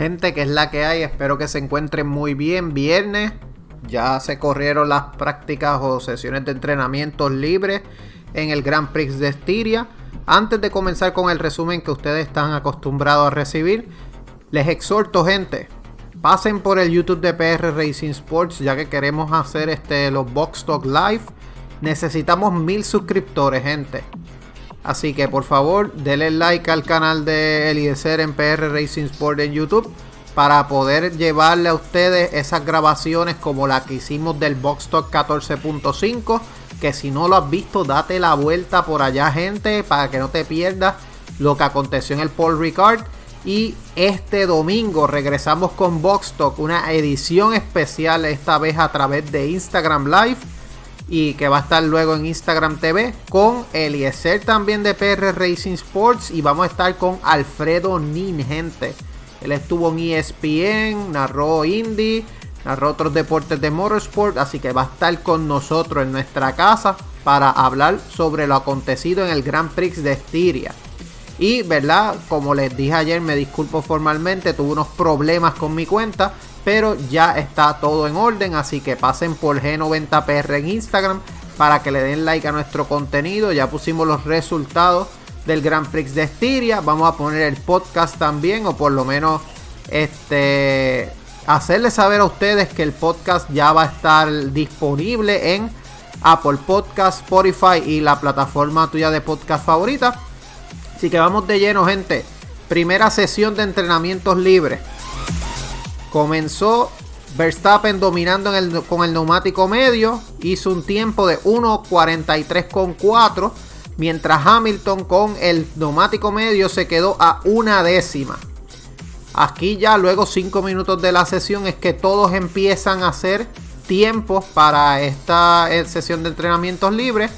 Gente, que es la que hay, espero que se encuentren muy bien. Viernes, ya se corrieron las prácticas o sesiones de entrenamiento libres en el Grand Prix de Estiria. Antes de comenzar con el resumen que ustedes están acostumbrados a recibir, les exhorto, gente, pasen por el YouTube de PR Racing Sports, ya que queremos hacer este, los Box Talk Live. Necesitamos mil suscriptores, gente. Así que por favor, denle like al canal de Eliezer en PR Racing Sport en YouTube para poder llevarle a ustedes esas grabaciones como la que hicimos del Box Talk 14.5. Que si no lo has visto, date la vuelta por allá, gente, para que no te pierdas lo que aconteció en el Paul Ricard. Y este domingo regresamos con Box Talk, una edición especial, esta vez a través de Instagram Live y que va a estar luego en Instagram TV con Eliezer también de PR Racing Sports y vamos a estar con Alfredo Nin, gente. Él estuvo en ESPN, narró Indy, narró otros deportes de motorsport, así que va a estar con nosotros en nuestra casa para hablar sobre lo acontecido en el Grand Prix de Estiria. Y, ¿verdad? Como les dije ayer, me disculpo formalmente, tuve unos problemas con mi cuenta, pero ya está todo en orden, así que pasen por G90PR en Instagram para que le den like a nuestro contenido. Ya pusimos los resultados del Grand Prix de Estiria. Vamos a poner el podcast también, o por lo menos este hacerles saber a ustedes que el podcast ya va a estar disponible en Apple Podcast, Spotify y la plataforma tuya de podcast favorita. Así que vamos de lleno, gente. Primera sesión de entrenamientos libres. Comenzó Verstappen dominando con el neumático medio, hizo un tiempo de 1.43.4, mientras Hamilton con el neumático medio se quedó a una décima. Aquí ya luego 5 minutos de la sesión es que todos empiezan a hacer tiempos para esta eh, sesión de entrenamientos libres.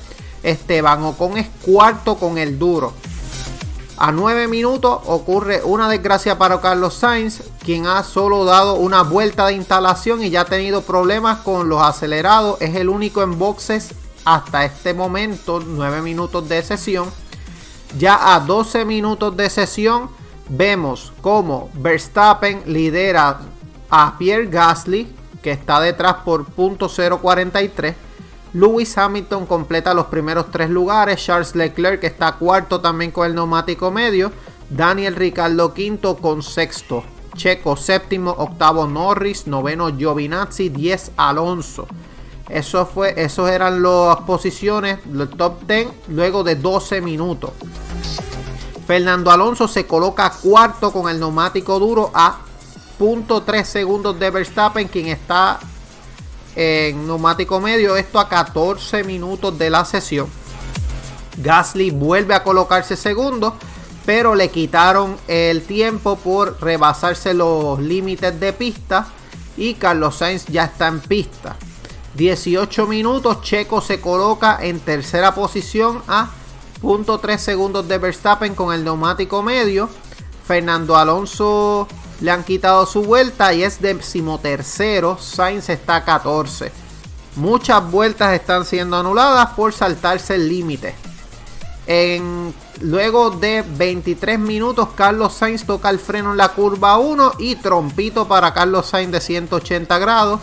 Esteban Ocon es cuarto con el duro. A 9 minutos ocurre una desgracia para Carlos Sainz, quien ha solo dado una vuelta de instalación y ya ha tenido problemas con los acelerados. Es el único en boxes hasta este momento, 9 minutos de sesión. Ya a 12 minutos de sesión vemos como Verstappen lidera a Pierre Gasly, que está detrás por .043 Lewis Hamilton completa los primeros tres lugares. Charles Leclerc está cuarto también con el neumático medio. Daniel Ricardo quinto con sexto. Checo séptimo, octavo Norris, noveno Giovinazzi, 10 Alonso. Eso fue, esos eran las posiciones, el top 10, luego de 12 minutos. Fernando Alonso se coloca cuarto con el neumático duro a .3 segundos de Verstappen, quien está en neumático medio, esto a 14 minutos de la sesión. Gasly vuelve a colocarse segundo, pero le quitaron el tiempo por rebasarse los límites de pista y Carlos Sainz ya está en pista. 18 minutos, Checo se coloca en tercera posición a .3 segundos de Verstappen con el neumático medio. Fernando Alonso le han quitado su vuelta y es decimotercero. Sainz está a 14. Muchas vueltas están siendo anuladas por saltarse el límite. En, luego de 23 minutos, Carlos Sainz toca el freno en la curva 1 y trompito para Carlos Sainz de 180 grados.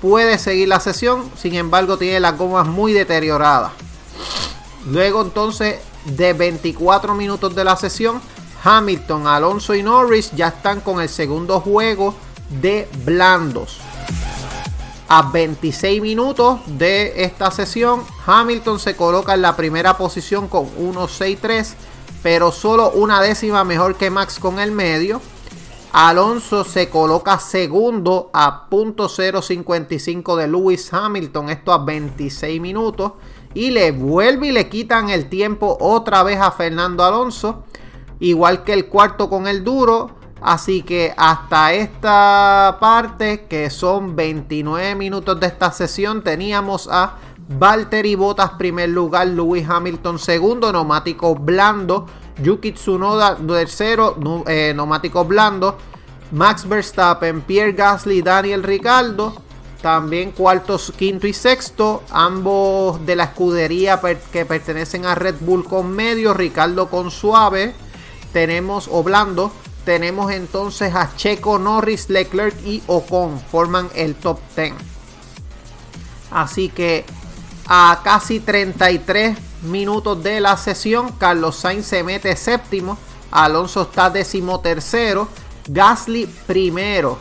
Puede seguir la sesión, sin embargo, tiene las gomas muy deterioradas. Luego, entonces, de 24 minutos de la sesión, Hamilton, Alonso y Norris ya están con el segundo juego de blandos. A 26 minutos de esta sesión, Hamilton se coloca en la primera posición con 1.63, pero solo una décima mejor que Max con el medio. Alonso se coloca segundo a .055 de Lewis Hamilton, esto a 26 minutos. Y le vuelve y le quitan el tiempo otra vez a Fernando Alonso igual que el cuarto con el duro. Así que hasta esta parte, que son 29 minutos de esta sesión, teníamos a Valtteri Bottas primer lugar, Lewis Hamilton segundo, neumático blando, Yuki Tsunoda tercero, eh, neumático blando, Max Verstappen, Pierre Gasly, Daniel Ricardo, también cuartos, quinto y sexto, ambos de la escudería que pertenecen a Red Bull con medio, Ricardo con suave, tenemos o blando, tenemos entonces a Checo, Norris, Leclerc y Ocon, forman el top 10. Así que a casi 33 minutos de la sesión, Carlos Sainz se mete séptimo, Alonso está décimo tercero, Gasly primero.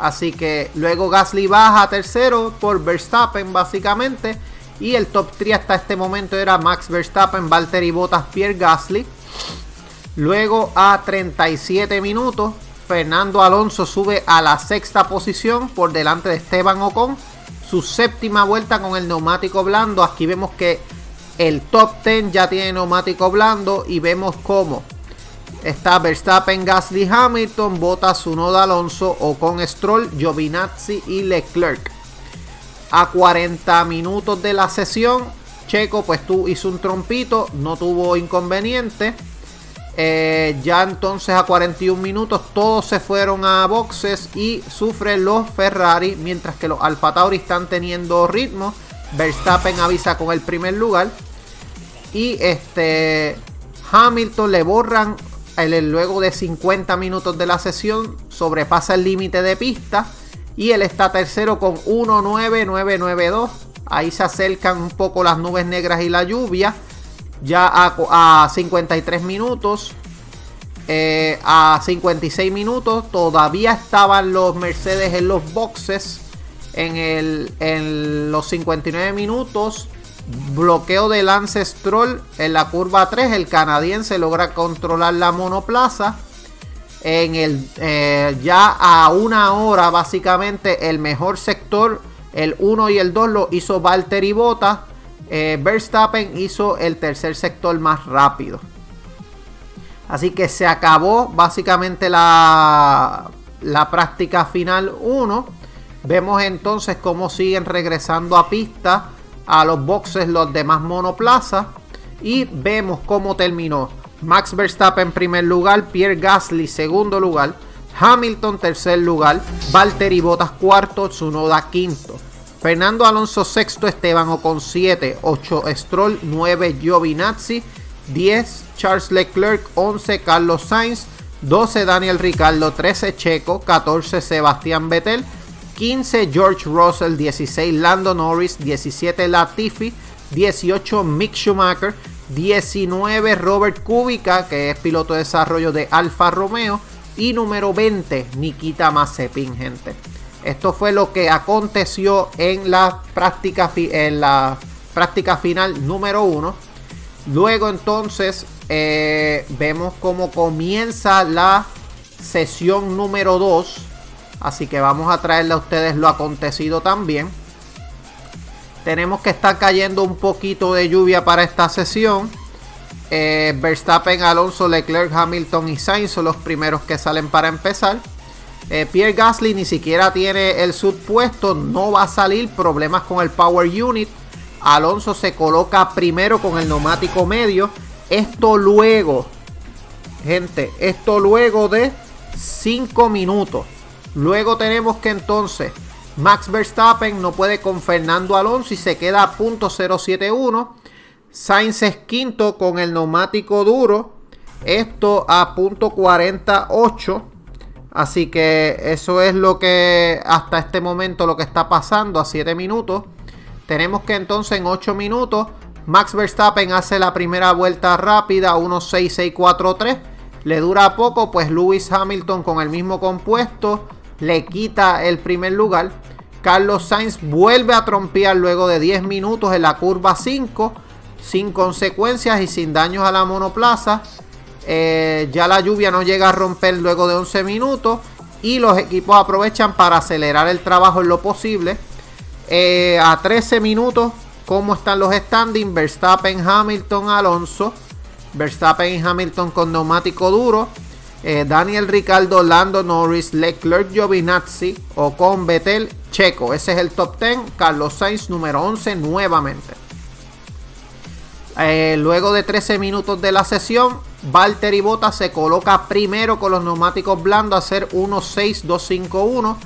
Así que luego Gasly baja tercero por Verstappen básicamente. Y el top 3 hasta este momento era Max Verstappen, Valtteri Bottas, Pierre Gasly. Luego a 37 minutos, Fernando Alonso sube a la sexta posición por delante de Esteban Ocon. Su séptima vuelta con el neumático blando. Aquí vemos que el top 10 ya tiene neumático blando y vemos cómo está Verstappen, Gasly, Hamilton, Bottas, Unoda, Alonso, Ocon, Stroll, Giovinazzi y Leclerc. A 40 minutos de la sesión, Checo pues tú hizo un trompito, no tuvo inconveniente. Eh, ya entonces a 41 minutos todos se fueron a boxes y sufren los Ferrari, mientras que los Alfa Tauri están teniendo ritmo. Verstappen avisa con el primer lugar. Y este Hamilton le borran el, luego de 50 minutos de la sesión, sobrepasa el límite de pista. Y él está tercero con 1.9992. Ahí se acercan un poco las nubes negras y la lluvia ya a, 53 minutos. Eh, a 56 minutos todavía estaban los Mercedes en los boxes. En, el, en los 59 minutos, bloqueo de Lance Stroll en la curva 3. El canadiense logra controlar la monoplaza. En el eh, ya a una hora, básicamente, el mejor sector, el 1 y el 2 lo hizo Valtteri Bottas eh, Verstappen hizo el tercer sector más rápido. Así que se acabó básicamente la, la práctica final 1. Vemos entonces cómo siguen regresando a pista a los boxes los demás monoplazas. Y vemos cómo terminó. Max Verstappen en primer lugar, Pierre Gasly segundo lugar, Hamilton tercer lugar, Valtteri Bottas cuarto, Tsunoda quinto. Fernando Alonso sexto, Esteban Ocon 7, 8 Stroll, 9 Giovinazzi, 10 Charles Leclerc, 11 Carlos Sainz, 12 Daniel Ricardo, 13 Checo, 14 Sebastián Vettel, 15 George Russell, 16 Lando Norris, 17 Latifi, 18 Mick Schumacher, 19 Robert Kubica, que es piloto de desarrollo de Alfa Romeo, y número 20 Nikita Mazepin, gente. Esto fue lo que aconteció en la práctica, en la práctica final número uno. Luego entonces eh, vemos cómo comienza la sesión número 2. Así que vamos a traerle a ustedes lo acontecido también. Tenemos que estar cayendo un poquito de lluvia para esta sesión. Eh, Verstappen, Alonso, Leclerc, Hamilton y Sainz son los primeros que salen para empezar. Eh, Pierre Gasly ni siquiera tiene el sub puesto, no va a salir, problemas con el Power Unit. Alonso se coloca primero con el neumático medio. Esto luego, gente, esto luego de 5 minutos. Luego tenemos que entonces Max Verstappen no puede con Fernando Alonso y se queda a punto 071. Sainz es quinto con el neumático duro. Esto a punto 48. Así que eso es lo que hasta este momento lo que está pasando a 7 minutos. Tenemos que entonces en 8 minutos Max Verstappen hace la primera vuelta rápida 1.6643. Le dura poco, pues Lewis Hamilton con el mismo compuesto le quita el primer lugar. Carlos Sainz vuelve a trompear luego de 10 minutos en la curva 5, sin consecuencias y sin daños a la monoplaza. Eh, ya la lluvia no llega a romper luego de 11 minutos. Y los equipos aprovechan para acelerar el trabajo en lo posible. Eh, a 13 minutos, ¿cómo están los standings? Verstappen, Hamilton, Alonso. Verstappen y Hamilton con neumático duro. eh, Daniel Ricardo, Lando Norris, Leclerc, Giovinazzi, Ocon, Betel, Checo. Ese es el top 10. Carlos Sainz número 11 nuevamente. Luego de 13 minutos de la sesión, Valtteri Bottas se coloca primero con los neumáticos blandos a hacer 1.6.251.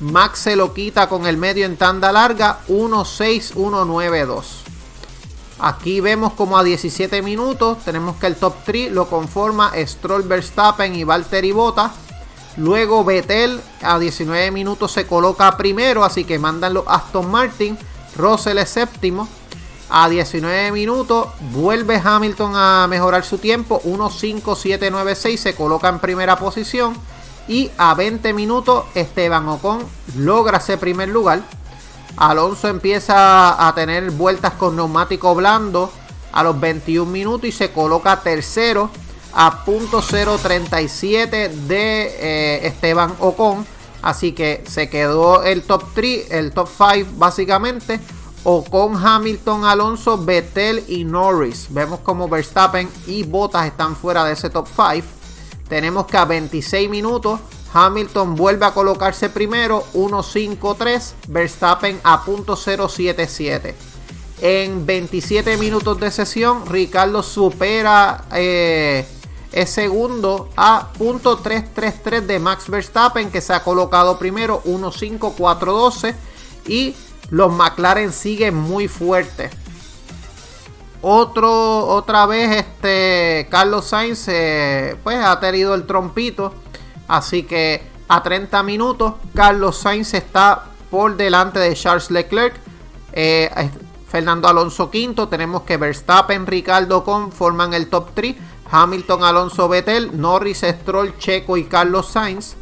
Max se lo quita con el medio en tanda larga 1.6.192. Aquí vemos como a 17 minutos tenemos que el top 3 lo conforma Stroll, Verstappen y Valtteri Bottas. Luego Vettel a 19 minutos se coloca primero, así que mandan los Aston Martin. Russell es séptimo. A 19 minutos vuelve Hamilton a mejorar su tiempo. 1.5796 se coloca en primera posición. Y a 20 minutos Esteban Ocon logra ese primer lugar. Alonso empieza a tener vueltas con neumático blando a los 21 minutos y se coloca tercero a punto 037 de eh, Esteban Ocon. Así que se quedó el top 3, el top 5 básicamente. Ocon, Hamilton, Alonso, Vettel y Norris. Vemos como Verstappen y Bottas están fuera de ese top 5. Tenemos que a 26 minutos Hamilton vuelve a colocarse primero, 1.53. Verstappen a punto .077. En 27 minutos de sesión, Ricardo supera eh, el segundo a punto .333 de Max Verstappen, que se ha colocado primero, 1.5412. Y los McLaren siguen muy fuertes. Otro, otra vez, este Carlos Sainz eh, pues ha tenido el trompito Así que a 30 minutos, Carlos Sainz está por delante de Charles Leclerc. Eh, Fernando Alonso quinto. Tenemos que Verstappen, Ricardo conforman el top 3. Hamilton, Alonso, Vettel, Norris, Stroll, Checo y Carlos Sainz.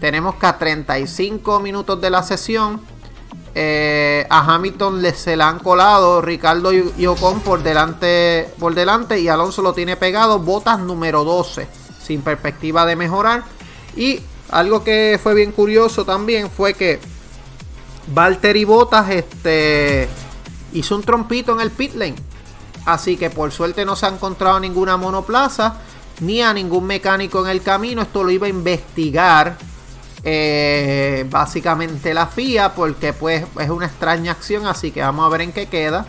Tenemos que a 35 minutos de la sesión. Eh, a Hamilton le, se le han colado Ricardo y, Ocon por delante, por delante y Alonso lo tiene pegado. Botas número 12 sin perspectiva de mejorar. Y algo que fue bien curioso también fue que Valtteri Bottas este, hizo un trompito en el pit lane. Así que por suerte no se ha encontrado ninguna monoplaza ni a ningún mecánico en el camino. Esto lo iba a investigar eh, básicamente la FIA porque pues es una extraña acción. Así que vamos a ver en qué queda.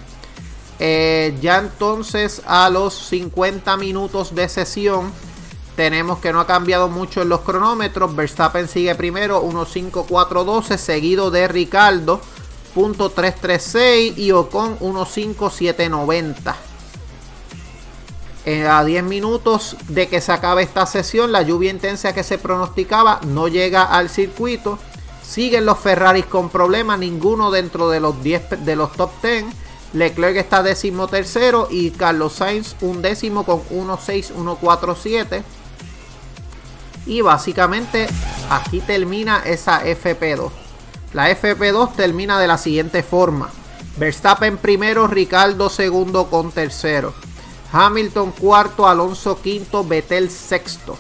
Eh, ya entonces a los 50 minutos de sesión tenemos que no ha cambiado mucho en los cronómetros. Verstappen sigue primero 1.5412, seguido de Ricardo, .336 y Ocon 1.5790. Eh, a 10 minutos de que se acabe esta sesión, la lluvia intensa que se pronosticaba no llega al circuito. Siguen los Ferraris con problemas, ninguno dentro de los 10 de los top 10. Leclerc está décimo tercero y Carlos Sainz un décimo con 1.6147. Y básicamente aquí termina esa FP2. La FP2 termina de la siguiente forma. Verstappen primero, Ricardo segundo con tercero. Hamilton cuarto, Alonso quinto, Vettel sexto.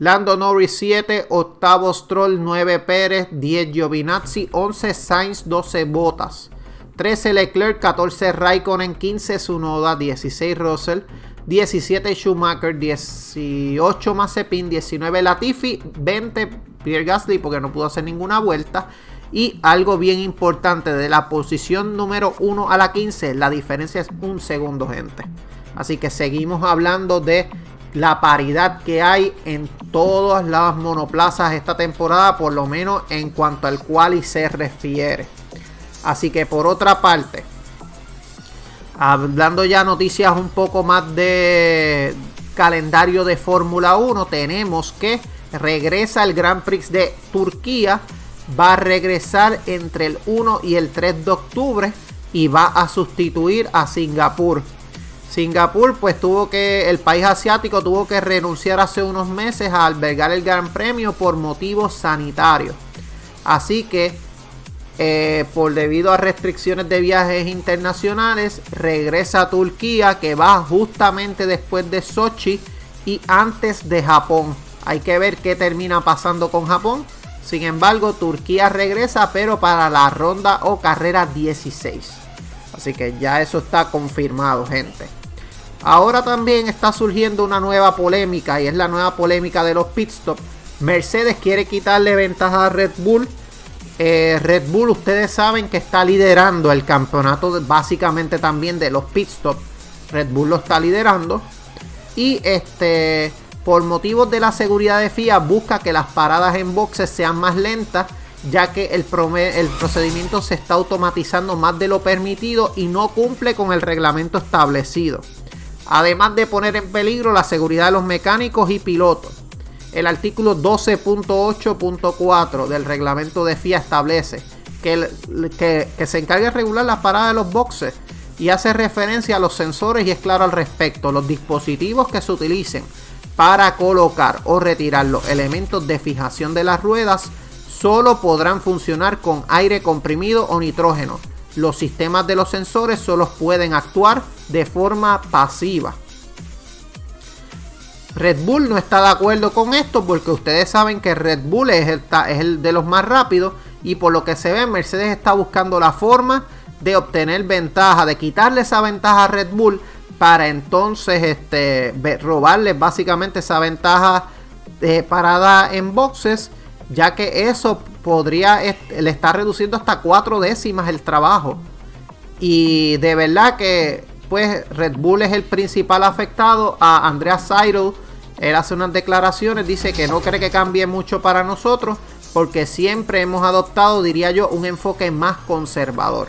Lando Norris 7, octavo Stroll, 9 Pérez, 10 Giovinazzi, 11 Sainz, 12 Botas, 13 Leclerc, 14 Raikkonen, 15 Sunoda, 16 Russell, 17 Schumacher, 18 Mazepin, 19 Latifi, 20 Pierre Gasly porque no pudo hacer ninguna vuelta. Y algo bien importante, de la posición número 1 a la 15, la diferencia es un segundo, gente. Así que seguimos hablando de la paridad que hay en todas las monoplazas esta temporada, por lo menos en cuanto al cual y se refiere. Así que por otra parte, Hablando ya noticias un poco más de calendario de Fórmula 1, tenemos que regresa el Grand Prix de Turquía. Va a regresar entre el 1 y el 3 de octubre y va a sustituir a Singapur. Singapur pues tuvo que, el país asiático tuvo que renunciar hace unos meses a albergar el Gran Premio por motivos sanitarios. Así que eh, por debido a restricciones de viajes internacionales, regresa a Turquía, que va justamente después de Sochi y antes de Japón. Hay que ver qué termina pasando con Japón. Sin embargo, Turquía regresa, pero para la ronda o carrera 16. Así que ya eso está confirmado, gente. Ahora también está surgiendo una nueva polémica y es la nueva polémica de los pit stops. Mercedes quiere quitarle ventaja a Red Bull. Eh, Red Bull, ustedes saben que está liderando el campeonato básicamente también de los pit stops. Red Bull lo está liderando. Y este, por motivos de la seguridad de FIA, busca que las paradas en boxes sean más lentas ya que el, procedimiento se está automatizando más de lo permitido y no cumple con el reglamento establecido además de poner en peligro la seguridad de los mecánicos y pilotos. El artículo 12.8.4 del reglamento de FIA establece que, se encarga de regular las paradas de los boxes y hace referencia a los sensores y es claro al respecto. Los dispositivos que se utilicen para colocar o retirar los elementos de fijación de las ruedas solo podrán funcionar con aire comprimido o nitrógeno los sistemas de los sensores solo pueden actuar de forma pasiva. Red Bull no está de acuerdo con esto porque ustedes saben que Red Bull es el, de los más rápidos y por lo que se ve Mercedes está buscando la forma de obtener ventaja, de quitarle esa ventaja a Red Bull para entonces este, robarle básicamente esa ventaja de parada en boxes, ya que eso podría, le está reduciendo hasta cuatro décimas el trabajo. Y de verdad que, pues, Red Bull es el principal afectado. A Andrea Seidel, él hace unas declaraciones, dice que no cree que cambie mucho para nosotros, porque siempre hemos adoptado, diría yo, un enfoque más conservador.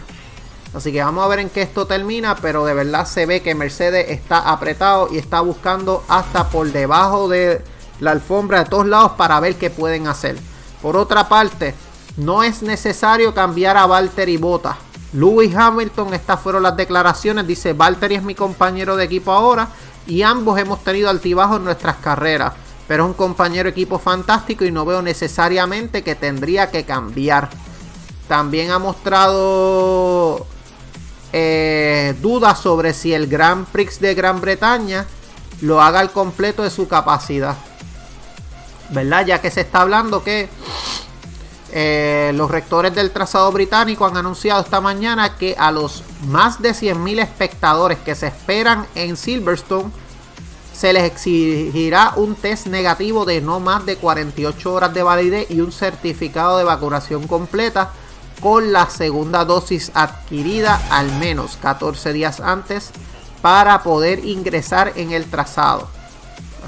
Así que vamos a ver en qué esto termina, pero de verdad se ve que Mercedes está apretado y está buscando hasta por debajo de la alfombra de todos lados para ver qué pueden hacer. Por otra parte, no es necesario cambiar a Valtteri Bota. Lewis Hamilton, estas fueron las declaraciones. Dice: Valtteri es mi compañero de equipo ahora y ambos hemos tenido altibajos en nuestras carreras. Pero es un compañero equipo fantástico y no veo necesariamente que tendría que cambiar. También ha mostrado eh, dudas sobre si el Grand Prix de Gran Bretaña lo haga al completo de su capacidad. ¿Verdad? Ya que se está hablando que eh, los rectores del trazado británico han anunciado esta mañana que a los más de 100.000 espectadores que se esperan en Silverstone se les exigirá un test negativo de no más de 48 horas de validez y un certificado de vacunación completa con la segunda dosis adquirida al menos 14 días antes para poder ingresar en el trazado.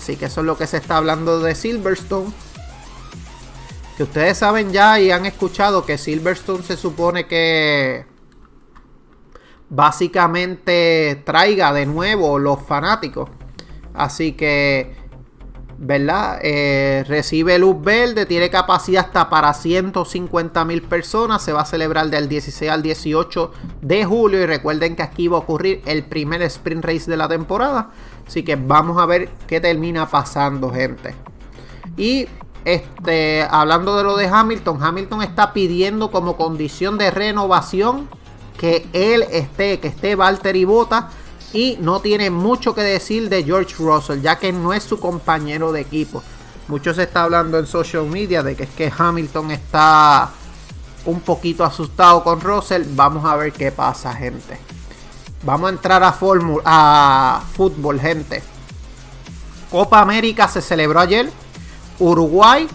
Así que eso es lo que se está hablando de Silverstone. Que ustedes saben ya y han escuchado que Silverstone se supone que básicamente traiga de nuevo los fanáticos. Así que, ¿verdad? Eh, recibe luz verde, tiene capacidad hasta para 150 mil personas. Se va a celebrar del 16 al 18 de julio. Y recuerden que aquí va a ocurrir el primer sprint race de la temporada. Así que vamos a ver qué termina pasando, gente. Y este, hablando de lo de Hamilton, Hamilton está pidiendo como condición de renovación que él esté, que esté y Bota. Y no tiene mucho que decir de George Russell, ya que no es su compañero de equipo. Mucho se está hablando en social media de que es que Hamilton está un poquito asustado con Russell. Vamos a ver qué pasa, gente. Vamos a entrar a, fútbol, gente. Copa América se celebró ayer. Uruguay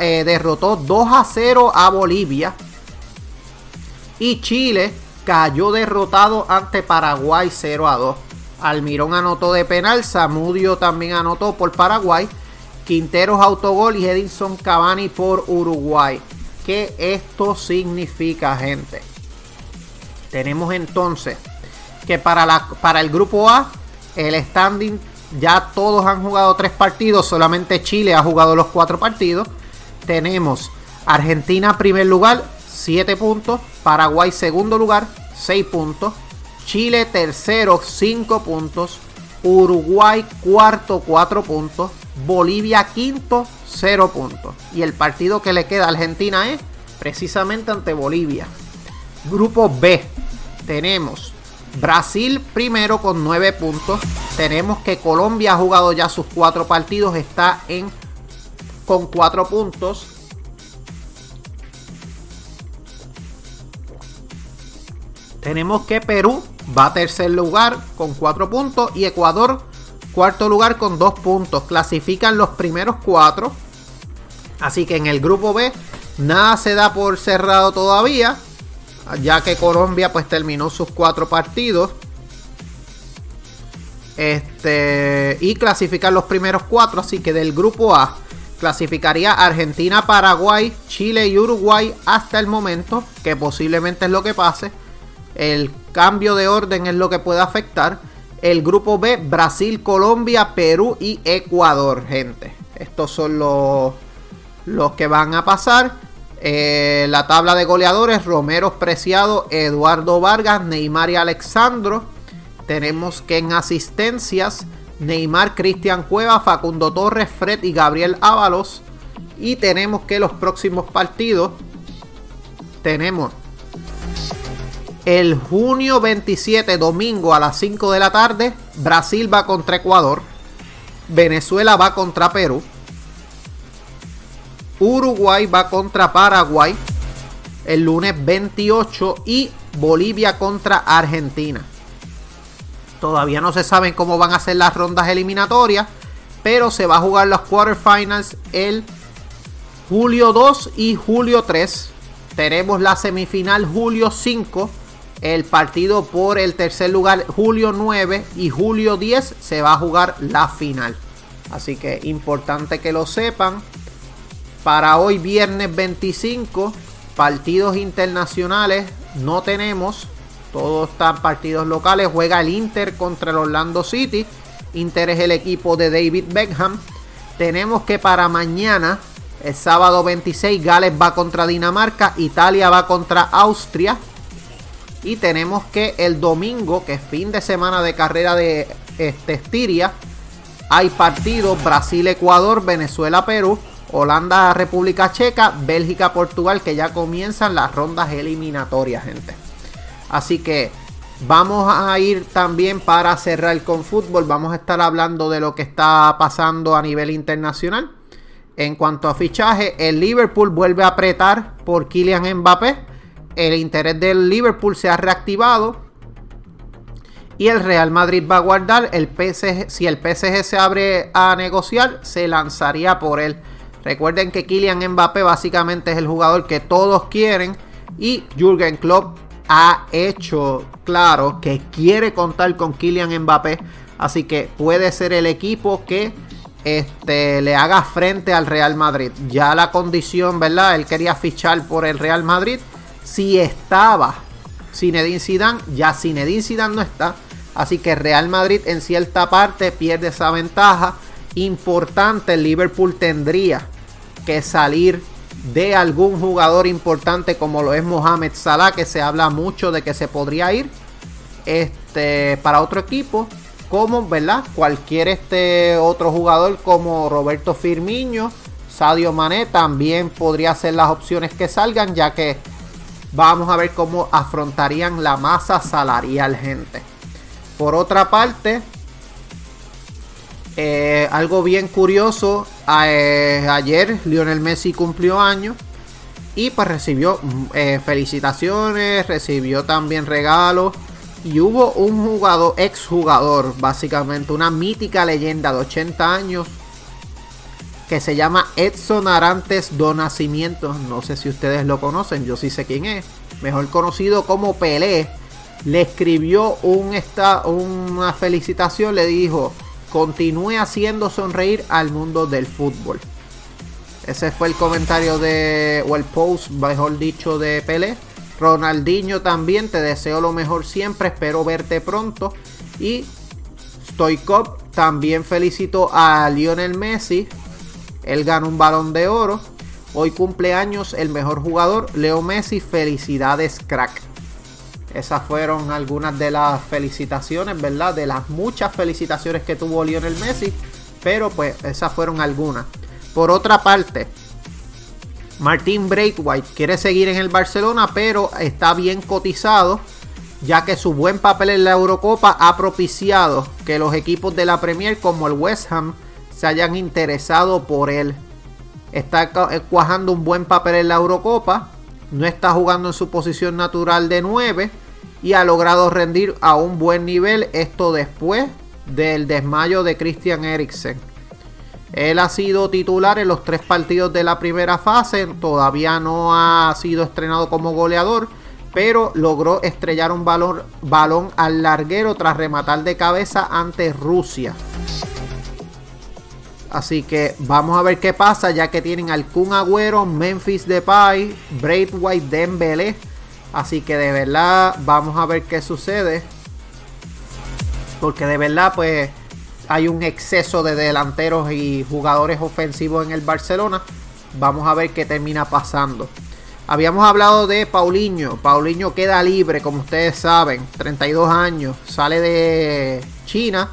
eh, derrotó 2 a 0 a Bolivia. Y Chile cayó derrotado ante Paraguay 0 a 2. Almirón anotó de penal. Samudio también anotó por Paraguay. Quinteros autogol y Edinson Cavani por Uruguay. ¿Qué esto significa, gente? Tenemos entonces que para, la, para el grupo A, el standing, ya todos han jugado tres partidos, solamente Chile ha jugado los cuatro partidos. Tenemos Argentina primer lugar, 7 puntos. Paraguay segundo lugar, 6 puntos. Chile tercero, 5 puntos. Uruguay cuarto, 4 puntos. Bolivia quinto, 0 puntos. Y el partido que le queda a Argentina es precisamente ante Bolivia. Grupo B. Tenemos Brasil primero con 9 puntos. Tenemos que Colombia ha jugado ya sus 4 partidos. Está en con 4 puntos. tenemos que Perú va a tercer lugar con 4 puntos y Ecuador cuarto lugar con 2 puntos. Clasifican los primeros 4. Así que en el grupo B nada se da por cerrado todavía, ya que Colombia pues terminó sus 4 partidos. Este, y clasifican los primeros 4, así que del grupo A clasificaría Argentina, Paraguay, Chile y Uruguay hasta el momento, que posiblemente es lo que pase. El cambio de orden es lo que puede afectar. El grupo B, Brasil, Colombia, Perú y Ecuador, gente. Estos son los, los que van a pasar. Eh, la tabla de goleadores, Romero Preciado, Eduardo Vargas, Neymar y Alexandro. Tenemos que en asistencias, Neymar, Cristian Cueva, Facundo Torres, Fred y Gabriel Ábalos. Y tenemos que los próximos partidos tenemos el junio 27, domingo a las 5 de la tarde, Brasil va contra Ecuador. Venezuela va contra Perú. Uruguay va contra Paraguay. El lunes 28 y Bolivia contra Argentina. Todavía no se saben cómo van a ser las rondas eliminatorias. Pero se va a jugar los quarterfinals el julio 2 y julio 3. Tenemos la semifinal julio 5 el partido por el tercer lugar julio 9 y julio 10 se va a jugar la final. Así que importante que lo sepan. Para hoy viernes 25, partidos internacionales no tenemos. Todos están partidos locales. Juega el Inter contra el Orlando City. Inter es el equipo de David Beckham. Tenemos que para mañana, el sábado 26, Gales va contra Dinamarca. Italia va contra Austria. Y tenemos que el domingo, que es fin de semana de carrera de este, Estiria, hay partidos Brasil-Ecuador, Venezuela-Perú, Holanda-República Checa, Bélgica-Portugal, que ya comienzan las rondas eliminatorias, gente. Así que vamos a ir también para cerrar con fútbol. Vamos a estar hablando de lo que está pasando a nivel internacional. En cuanto a fichaje, el Liverpool vuelve a apretar por Kylian Mbappé el interés del Liverpool se ha reactivado y el Real Madrid va a guardar el PSG. Si el PSG se abre a negociar, se lanzaría por él. Recuerden que Kylian Mbappé básicamente es el jugador que todos quieren y Jürgen Klopp ha hecho claro que quiere contar con Kylian Mbappé, así que puede ser el equipo que este, le haga frente al Real Madrid. Ya la condición, ¿verdad? Él quería fichar por el Real Madrid si estaba Zinedine Zidane, ya Zinedine Zidane no está. Así que Real Madrid en cierta parte pierde esa ventaja importante. Liverpool tendría que salir de algún jugador importante como lo es Mohamed Salah, que se habla mucho de que se podría ir este, para otro equipo. Como, ¿verdad? Cualquier este otro jugador como Roberto Firmino, Sadio Mané también podría ser las opciones que salgan, ya que Vamos a ver cómo afrontarían la masa salarial, gente. Por otra parte, eh, algo bien curioso, eh, ayer Lionel Messi cumplió años y pues recibió mm, eh, felicitaciones, recibió también regalos y hubo un jugador, exjugador, básicamente una mítica leyenda de 80 años que se llama Edson Arantes do Nacimiento. No sé si ustedes lo conocen, yo sí sé quién es. Mejor conocido como Pelé. Le escribió un esta, una felicitación, le dijo, continúe haciendo sonreír al mundo del fútbol. Ese fue el comentario de, o el post, mejor dicho, de Pelé. Ronaldinho también, te deseo lo mejor siempre, espero verte pronto. Y Stoikov también felicitó a Lionel Messi él ganó un balón de oro. Hoy cumpleaños el mejor jugador, Leo Messi. Felicidades, crack. Esas fueron algunas de las felicitaciones, ¿verdad? De las muchas felicitaciones que tuvo Lionel Messi. Pero pues esas fueron algunas. Por otra parte, Martín Braithwaite quiere seguir en el Barcelona, pero está bien cotizado, ya que su buen papel en la Eurocopa ha propiciado que los equipos de la Premier como el West Ham se hayan interesado por él. Está eh, cuajando un buen papel en la Eurocopa. No está jugando en su posición natural de 9. Y ha logrado rendir a un buen nivel. Esto después del desmayo de Christian Eriksen. Él ha sido titular en los tres partidos de la primera fase. Todavía no ha sido estrenado como goleador. Pero logró estrellar un balón, al larguero tras rematar de cabeza ante Rusia. Así que vamos a ver qué pasa, ya que tienen al Kun Agüero, Memphis Depay, Braithwaite, Dembélé. Así que de verdad vamos a ver qué sucede. Porque de verdad pues hay un exceso de delanteros y jugadores ofensivos en el Barcelona. Vamos a ver qué termina pasando. Habíamos hablado de Paulinho. Paulinho queda libre, como ustedes saben. 32 años. Sale de China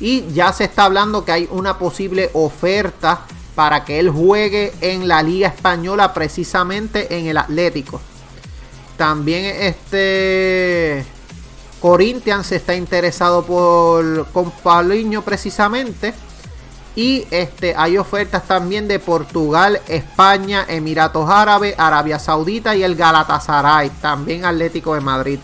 y ya se está hablando que hay una posible oferta para que él juegue en la Liga Española, precisamente en el Atlético. También este Corinthians está interesado por con Paulinho precisamente. Y este, hay ofertas también de Portugal, España, Emiratos Árabes, Arabia Saudita y el Galatasaray, también Atlético de Madrid.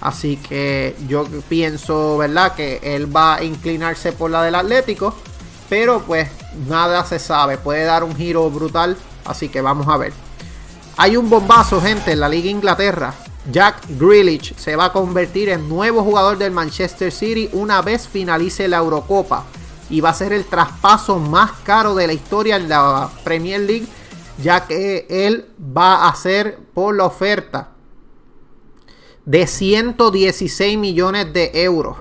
Así que yo pienso, ¿verdad? Que él va a inclinarse por la del Atlético. Pero pues nada se sabe. Puede dar un giro brutal. Así que vamos a ver. Hay un bombazo, gente, en la Liga Inglaterra. Jack Grealish se va a convertir en nuevo jugador del Manchester City una vez finalice la Eurocopa. Y va a ser el traspaso más caro de la historia en la Premier League. Ya que él va a ser por la oferta de 116 millones de euros.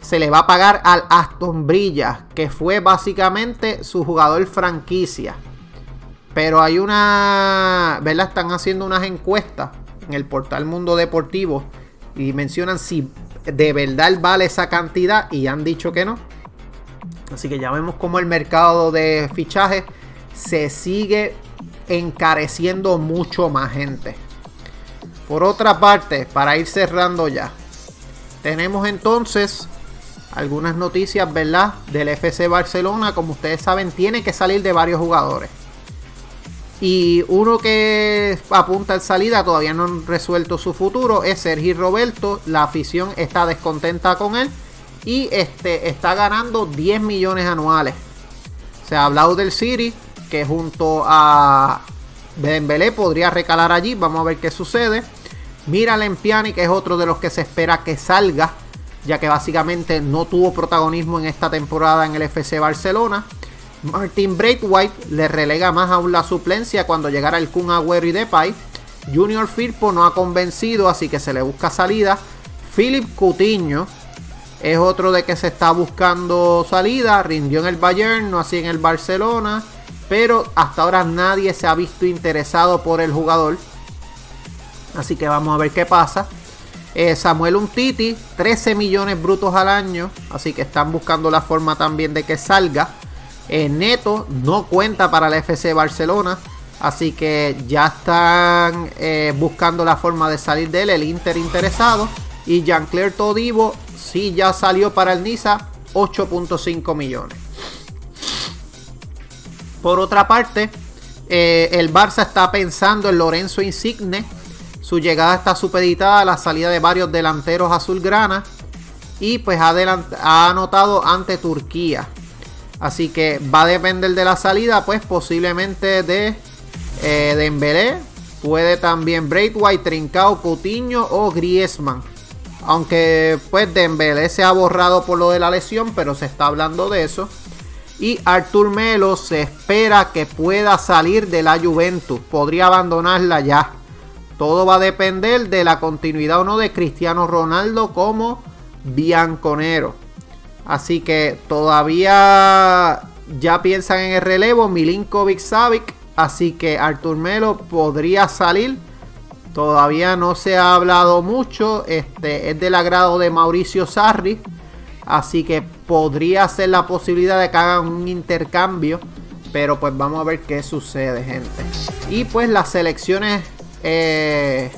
Se le va a pagar al Aston Villa, que fue básicamente su jugador franquicia. Pero hay una, ¿verdad? Están haciendo unas encuestas en el portal Mundo Deportivo y mencionan si de verdad vale esa cantidad y han dicho que no. Así que ya vemos como el mercado de fichajes se sigue encareciendo mucho más gente. Por otra parte, para ir cerrando ya, tenemos entonces algunas noticias, ¿verdad? Del FC Barcelona. Como ustedes saben, tiene que salir de varios jugadores. Y uno que apunta al salida, todavía no han resuelto su futuro, es Sergi Roberto. La afición está descontenta con él. Y este está ganando 10 millones anuales. Se ha hablado del City, que junto a Dembélé podría recalar allí. Vamos a ver qué sucede. Mira Lempiani, que es otro de los que se espera que salga, ya que básicamente no tuvo protagonismo en esta temporada en el FC Barcelona. Martin Braithwaite le relega más aún la suplencia cuando llegara el Kun Agüero y Depay. Junior Firpo no ha convencido, así que se le busca salida. Philip Coutinho es otro de que se está buscando salida. Rindió en el Bayern, no así en el Barcelona. Pero hasta ahora nadie se ha visto interesado por el jugador. Así que vamos a ver qué pasa. Eh, Samuel Untiti, 13 millones brutos al año. Así que están buscando la forma también de que salga. Eh, Neto no cuenta para el FC Barcelona. Así que ya están eh, buscando la forma de salir de él. El Inter interesado. Y Jean-Claire Todivo sí ya salió para el Niza. 8.5 millones. Por otra parte, el Barça está pensando en Lorenzo Insigne su llegada está supeditada a la salida de varios delanteros azulgrana y pues ha anotado ante Turquía. Así que va a depender de la salida, pues posiblemente de eh, Dembélé, puede también Braithwaite, Trincao, Coutinho o Griezmann. Aunque pues Dembélé se ha borrado por lo de la lesión, pero se está hablando de eso. Y Artur Melo se espera que pueda salir de la Juventus, podría abandonarla ya. Todo va a depender de la continuidad o no de Cristiano Ronaldo como bianconero. Así que todavía ya piensan en el relevo Milinkovic Savic. Así que Artur Melo podría salir. Todavía no se ha hablado mucho. Este es del agrado de Mauricio Sarri. Así que podría ser la posibilidad de que hagan un intercambio. Pero pues vamos a ver qué sucede, gente. Y pues las selecciones eh,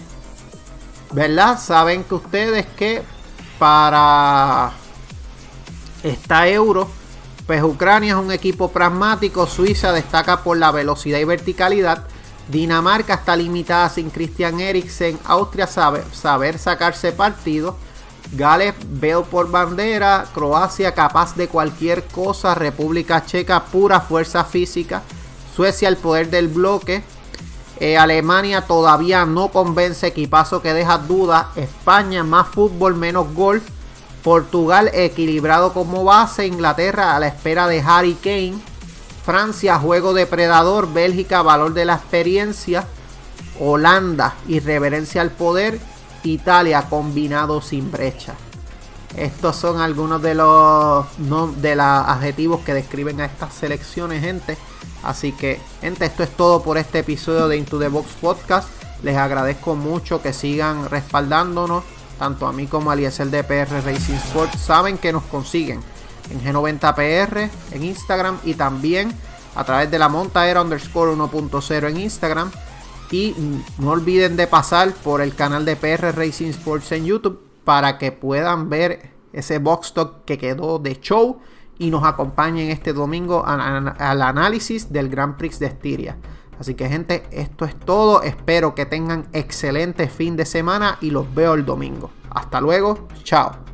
¿Verdad? Saben que ustedes que para esta euro, pues Ucrania es un equipo pragmático, Suiza destaca por la velocidad y verticalidad, Dinamarca está limitada sin Christian Eriksen. Austria sabe saber sacarse partido. Gales veo por bandera. Croacia capaz de cualquier cosa. República Checa pura fuerza física. Suecia el poder del bloque. Eh, Alemania todavía no convence, equipazo que deja dudas. España más fútbol, menos gol. Portugal equilibrado como base. Inglaterra a la espera de Harry Kane. Francia, juego depredador. Bélgica, valor de la experiencia. Holanda, irreverencia al poder. Italia, combinado sin brecha. Estos son algunos de los, de los adjetivos que describen a estas selecciones, gente. Así que, gente, esto es todo por este episodio de Into the Box Podcast. Les agradezco mucho que sigan respaldándonos, tanto a mí como a Eliezer de PR Racing Sport. Saben que nos consiguen en G90PR en Instagram y también a través de la montaera underscore 1.0 en Instagram. Y no olviden de pasar por el canal de PR Racing Sports en YouTube para que puedan ver ese box talk que quedó de show y nos acompañen este domingo al análisis del Grand Prix de Estiria. Así que gente, esto es todo. Espero que tengan excelente fin de semana y los veo el domingo. Hasta luego. Chao.